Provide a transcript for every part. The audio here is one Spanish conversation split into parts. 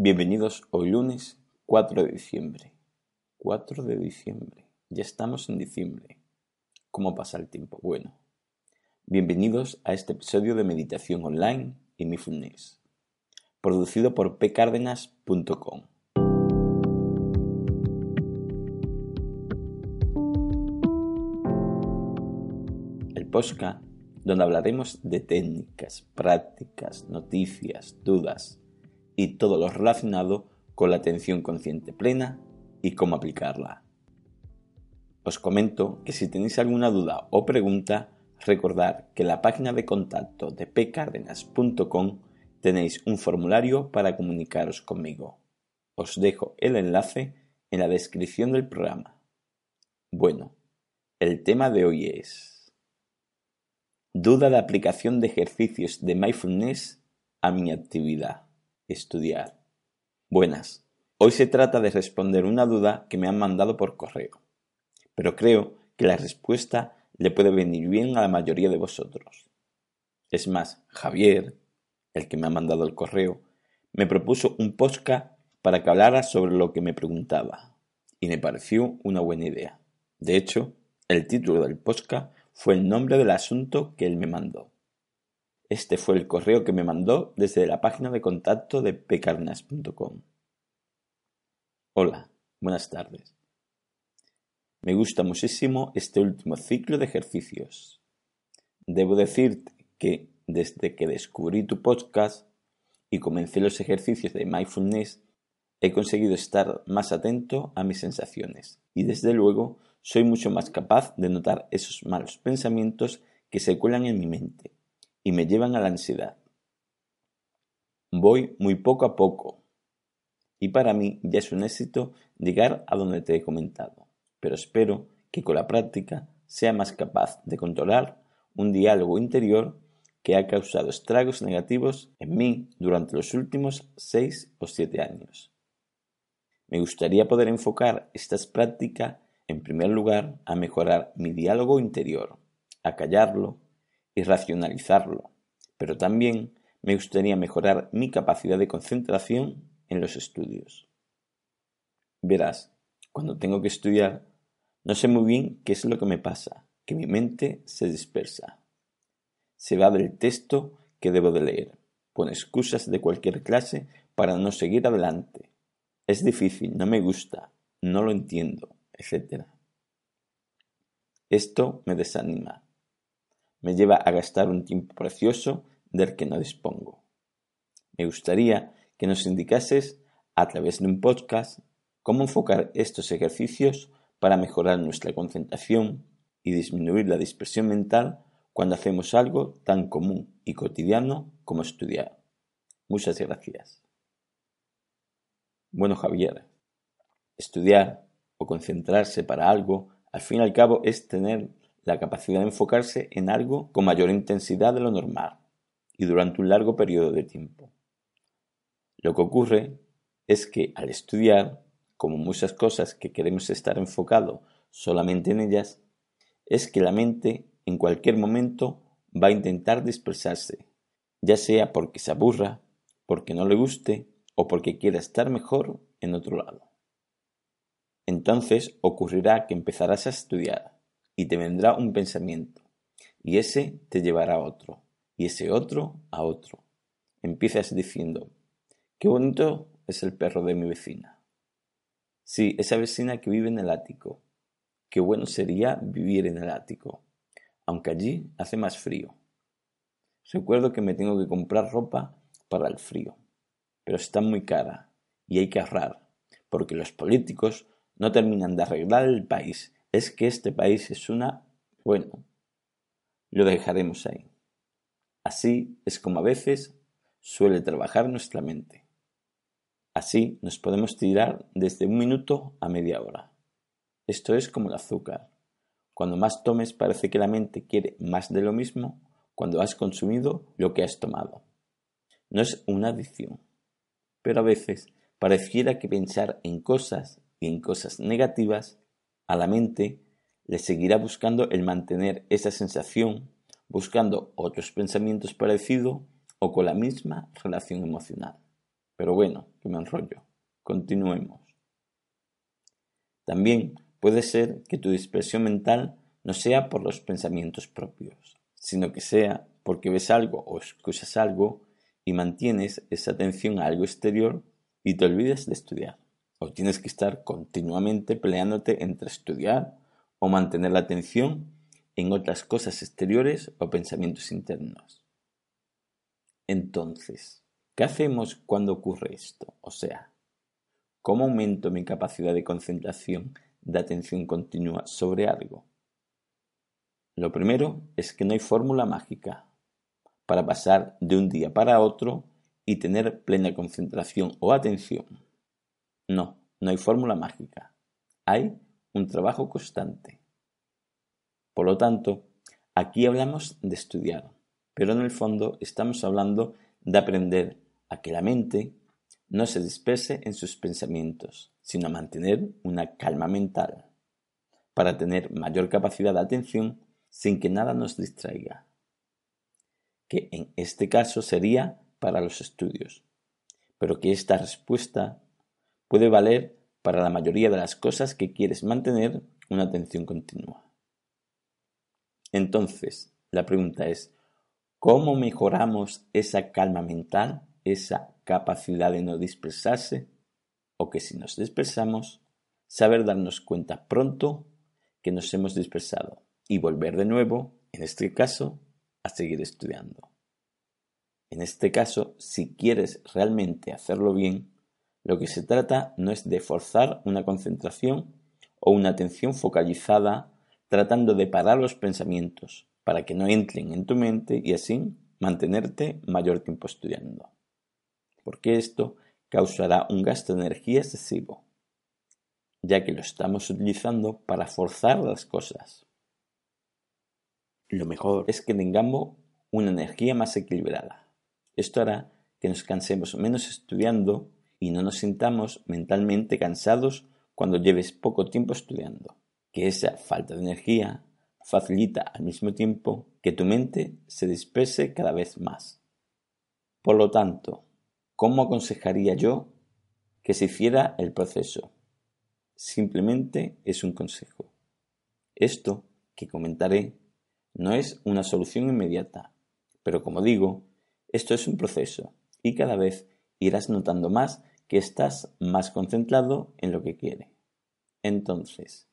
Bienvenidos hoy lunes 4 de diciembre. 4 de diciembre. Ya estamos en diciembre. ¿Cómo pasa el tiempo? Bueno. Bienvenidos a este episodio de Meditación Online y Mindfulness, producido por pcardenas.com. El podcast donde hablaremos de técnicas, prácticas, noticias, dudas y todo lo relacionado con la atención consciente plena y cómo aplicarla. Os comento que si tenéis alguna duda o pregunta, recordad que en la página de contacto de pcardenas.com tenéis un formulario para comunicaros conmigo. Os dejo el enlace en la descripción del programa. Bueno, el tema de hoy es duda de aplicación de ejercicios de mindfulness a mi actividad estudiar. Buenas. Hoy se trata de responder una duda que me han mandado por correo, pero creo que la respuesta le puede venir bien a la mayoría de vosotros. Es más, Javier, el que me ha mandado el correo, me propuso un podcast para que hablara sobre lo que me preguntaba, y me pareció una buena idea. De hecho, el título del podcast fue el nombre del asunto que él me mandó. Este fue el correo que me mandó desde la página de contacto de pcarnas.com. Hola, buenas tardes. Me gusta muchísimo este último ciclo de ejercicios. Debo decirte que desde que descubrí tu podcast y comencé los ejercicios de mindfulness, he conseguido estar más atento a mis sensaciones y desde luego soy mucho más capaz de notar esos malos pensamientos que se cuelan en mi mente y me llevan a la ansiedad. Voy muy poco a poco y para mí ya es un éxito llegar a donde te he comentado, pero espero que con la práctica sea más capaz de controlar un diálogo interior que ha causado estragos negativos en mí durante los últimos seis o siete años. Me gustaría poder enfocar estas prácticas en primer lugar a mejorar mi diálogo interior, a callarlo y racionalizarlo, pero también me gustaría mejorar mi capacidad de concentración en los estudios. Verás, cuando tengo que estudiar, no sé muy bien qué es lo que me pasa, que mi mente se dispersa. Se va del texto que debo de leer, pone excusas de cualquier clase para no seguir adelante. Es difícil, no me gusta, no lo entiendo, etc. Esto me desanima me lleva a gastar un tiempo precioso del que no dispongo. Me gustaría que nos indicases, a través de un podcast, cómo enfocar estos ejercicios para mejorar nuestra concentración y disminuir la dispersión mental cuando hacemos algo tan común y cotidiano como estudiar. Muchas gracias. Bueno, Javier, estudiar o concentrarse para algo, al fin y al cabo, es tener la capacidad de enfocarse en algo con mayor intensidad de lo normal y durante un largo periodo de tiempo. Lo que ocurre es que al estudiar, como muchas cosas que queremos estar enfocado solamente en ellas, es que la mente en cualquier momento va a intentar dispersarse, ya sea porque se aburra, porque no le guste o porque quiera estar mejor en otro lado. Entonces ocurrirá que empezarás a estudiar y te vendrá un pensamiento, y ese te llevará a otro, y ese otro a otro. Empiezas diciendo, qué bonito es el perro de mi vecina. Sí, esa vecina que vive en el ático. Qué bueno sería vivir en el ático, aunque allí hace más frío. Recuerdo que me tengo que comprar ropa para el frío, pero está muy cara y hay que ahorrar, porque los políticos no terminan de arreglar el país es que este país es una... bueno, lo dejaremos ahí. Así es como a veces suele trabajar nuestra mente. Así nos podemos tirar desde un minuto a media hora. Esto es como el azúcar. Cuando más tomes parece que la mente quiere más de lo mismo cuando has consumido lo que has tomado. No es una adicción, pero a veces pareciera que pensar en cosas y en cosas negativas a la mente le seguirá buscando el mantener esa sensación, buscando otros pensamientos parecidos o con la misma relación emocional. Pero bueno, que me enrollo. Continuemos. También puede ser que tu dispersión mental no sea por los pensamientos propios, sino que sea porque ves algo o escuchas algo y mantienes esa atención a algo exterior y te olvidas de estudiar. O tienes que estar continuamente peleándote entre estudiar o mantener la atención en otras cosas exteriores o pensamientos internos. Entonces, ¿Qué hacemos cuando ocurre esto? O sea, ¿cómo aumento mi capacidad de concentración, de atención continua sobre algo? Lo primero es que no hay fórmula mágica para pasar de un día para otro y tener plena concentración o atención. No, no hay fórmula mágica. Hay un trabajo constante. Por lo tanto, aquí hablamos de estudiar, pero en el fondo estamos hablando de aprender a que la mente no se disperse en sus pensamientos, sino a mantener una calma mental, para tener mayor capacidad de atención sin que nada nos distraiga, que en este caso sería para los estudios, pero que esta respuesta puede valer para la mayoría de las cosas que quieres mantener una atención continua. Entonces, la pregunta es, ¿cómo mejoramos esa calma mental? esa capacidad de no dispersarse, o que si nos dispersamos, saber darnos cuenta pronto que nos hemos dispersado y volver de nuevo, en este caso, a seguir estudiando. En este caso, si quieres realmente hacerlo bien, lo que se trata no es de forzar una concentración o una atención focalizada tratando de parar los pensamientos para que no entren en tu mente y así mantenerte mayor tiempo estudiando porque esto causará un gasto de energía excesivo, ya que lo estamos utilizando para forzar las cosas. Lo mejor es que tengamos una energía más equilibrada. Esto hará que nos cansemos menos estudiando y no nos sintamos mentalmente cansados cuando lleves poco tiempo estudiando. Que esa falta de energía facilita al mismo tiempo que tu mente se disperse cada vez más. Por lo tanto, ¿Cómo aconsejaría yo que se hiciera el proceso? Simplemente es un consejo. Esto que comentaré no es una solución inmediata, pero como digo, esto es un proceso y cada vez irás notando más que estás más concentrado en lo que quiere. Entonces,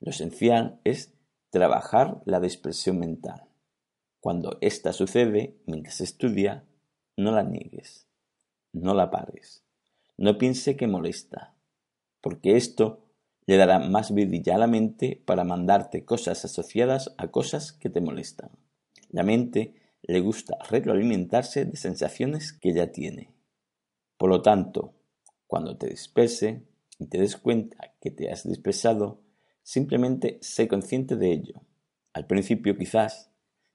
lo esencial es trabajar la dispersión mental. Cuando ésta sucede mientras estudia, no la niegues no la pares. No piense que molesta, porque esto le dará más vidilla a la mente para mandarte cosas asociadas a cosas que te molestan. La mente le gusta retroalimentarse de sensaciones que ya tiene. Por lo tanto, cuando te disperse y te des cuenta que te has dispersado, simplemente sé consciente de ello. Al principio quizás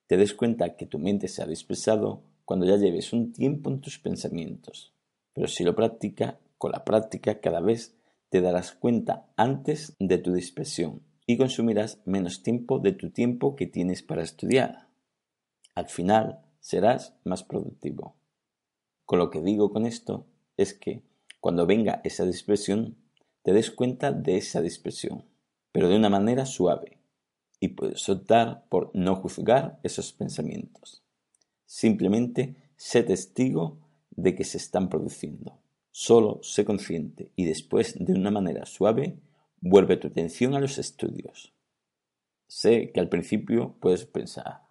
te des cuenta que tu mente se ha dispersado cuando ya lleves un tiempo en tus pensamientos. Pero si lo practica, con la práctica cada vez te darás cuenta antes de tu dispersión y consumirás menos tiempo de tu tiempo que tienes para estudiar. Al final serás más productivo. Con lo que digo con esto es que cuando venga esa dispersión, te des cuenta de esa dispersión, pero de una manera suave, y puedes optar por no juzgar esos pensamientos. Simplemente sé testigo de que se están produciendo. Solo sé consciente y después, de una manera suave, vuelve tu atención a los estudios. Sé que al principio puedes pensar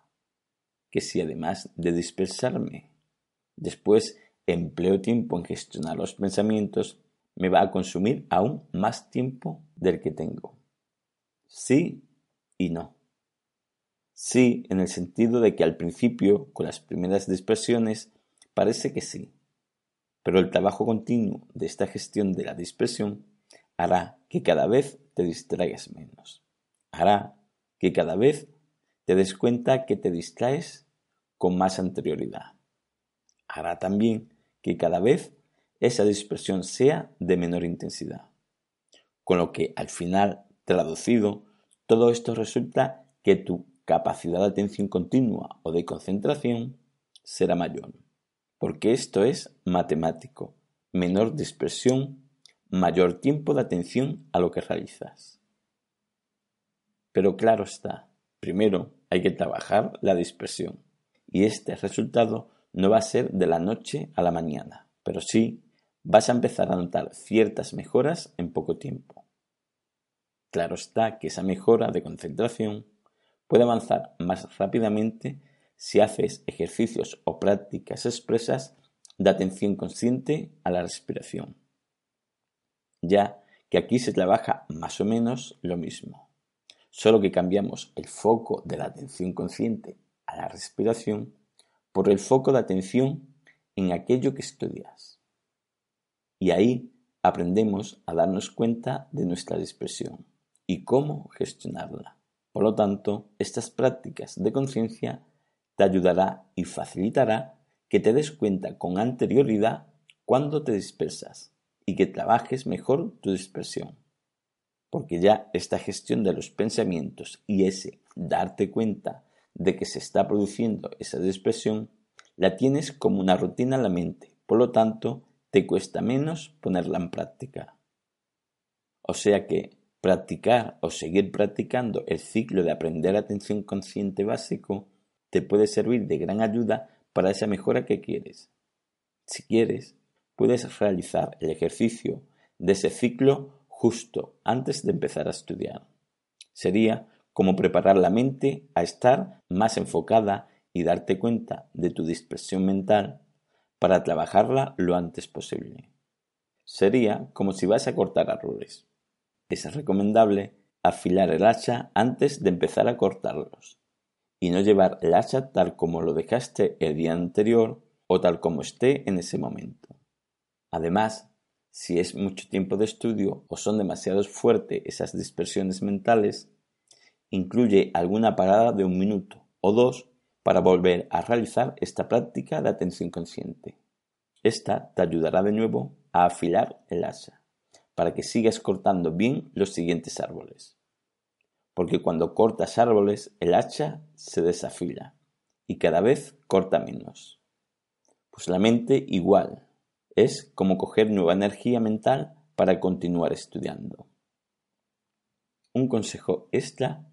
que si además de dispersarme, después empleo tiempo en gestionar los pensamientos, me va a consumir aún más tiempo del que tengo. Sí y no. Sí, en el sentido de que al principio, con las primeras dispersiones, parece que sí, Pero el trabajo continuo de esta gestión de la dispersión hará que cada vez te distraigas menos. Hará que cada vez te des cuenta que te distraes con más anterioridad. Hará también que cada vez esa dispersión sea de menor intensidad. Con lo que al final, traducido, todo esto resulta que tu capacidad de atención continua o de concentración será mayor. Porque esto es matemático. Menor dispersión, mayor tiempo de atención a lo que realizas. Pero claro está, primero hay que trabajar la dispersión. Y este resultado no va a ser de la noche a la mañana, pero sí vas a empezar a notar ciertas mejoras en poco tiempo. Claro está que esa mejora de concentración puede avanzar más rápidamente si haces ejercicios o prácticas expresas de atención consciente a la respiración, ya que aquí se trabaja más o menos lo mismo, solo que cambiamos el foco de la atención consciente a la respiración por el foco de atención en aquello que estudias. Y ahí aprendemos a darnos cuenta de nuestra dispersión y cómo gestionarla. Por lo tanto, estas prácticas de conciencia te ayudará y facilitará que te des cuenta con anterioridad cuando te dispersas y que trabajes mejor tu dispersión. Porque ya esta gestión de los pensamientos y ese darte cuenta de que se está produciendo esa dispersión, la tienes como una rutina en la mente. Por lo tanto, te cuesta menos ponerla en práctica. O sea que practicar o seguir practicando el ciclo de aprender atención consciente básico te puede servir de gran ayuda para esa mejora que quieres. Si quieres, puedes realizar el ejercicio de ese ciclo justo antes de empezar a estudiar. Sería como preparar la mente a estar más enfocada y darte cuenta de tu dispersión mental para trabajarla lo antes posible. Sería como si vas a cortar árboles. Es recomendable afilar el hacha antes de empezar a cortarlos y no llevar el hacha tal como lo dejaste el día anterior o tal como esté en ese momento. Además, si es mucho tiempo de estudio o son demasiado fuertes esas dispersiones mentales, incluye alguna parada de un minuto o dos para volver a realizar esta práctica de atención consciente. Esta te ayudará de nuevo a afilar el asa, para que sigas cortando bien los siguientes árboles. Porque cuando cortas árboles, el hacha se desafila y cada vez corta menos. Pues la mente igual, es como coger nueva energía mental para continuar estudiando. Un consejo extra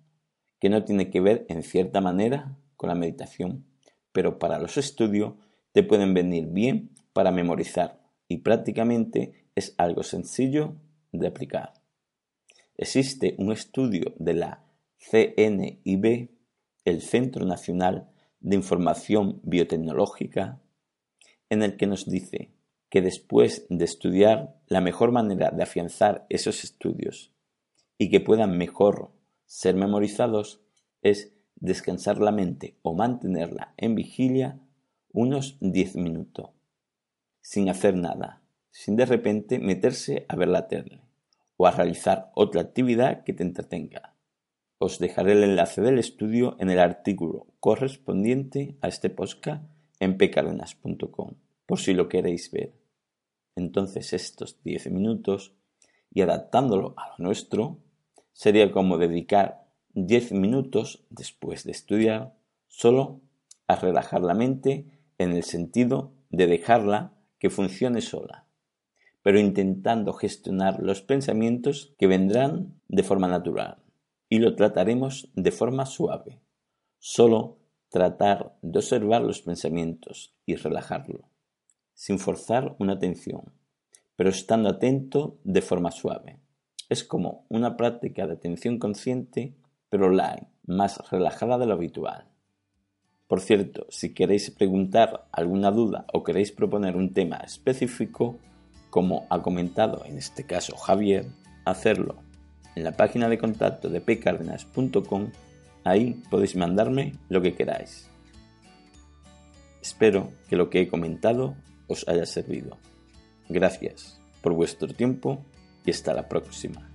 que no tiene que ver en cierta manera con la meditación, pero para los estudios te pueden venir bien para memorizar y prácticamente es algo sencillo de aplicar. Existe un estudio de la CNIB, el Centro Nacional de Información Biotecnológica, en el que nos dice que después de estudiar la mejor manera de afianzar esos estudios y que puedan mejor ser memorizados es descansar la mente o mantenerla en vigilia unos 10 minutos, sin hacer nada, sin de repente meterse a ver la tele o a realizar otra actividad que te entretenga. Os dejaré el enlace del estudio en el artículo correspondiente a este podcast en pcardenas.com, por si lo queréis ver. Entonces estos 10 minutos, y adaptándolo a lo nuestro, sería como dedicar diez minutos después de estudiar solo a relajar la mente en el sentido de dejarla que funcione sola, pero intentando gestionar los pensamientos que vendrán de forma natural y lo trataremos de forma suave. Solo tratar de observar los pensamientos y relajarlo, sin forzar una atención, pero estando atento de forma suave. Es como una práctica de atención consciente pero la más relajada de lo habitual. Por cierto, si queréis preguntar alguna duda o queréis proponer un tema específico, como ha comentado en este caso Javier, hacerlo en la página de contacto de pcardenas.com, ahí podéis mandarme lo que queráis. Espero que lo que he comentado os haya servido. Gracias por vuestro tiempo y hasta la próxima.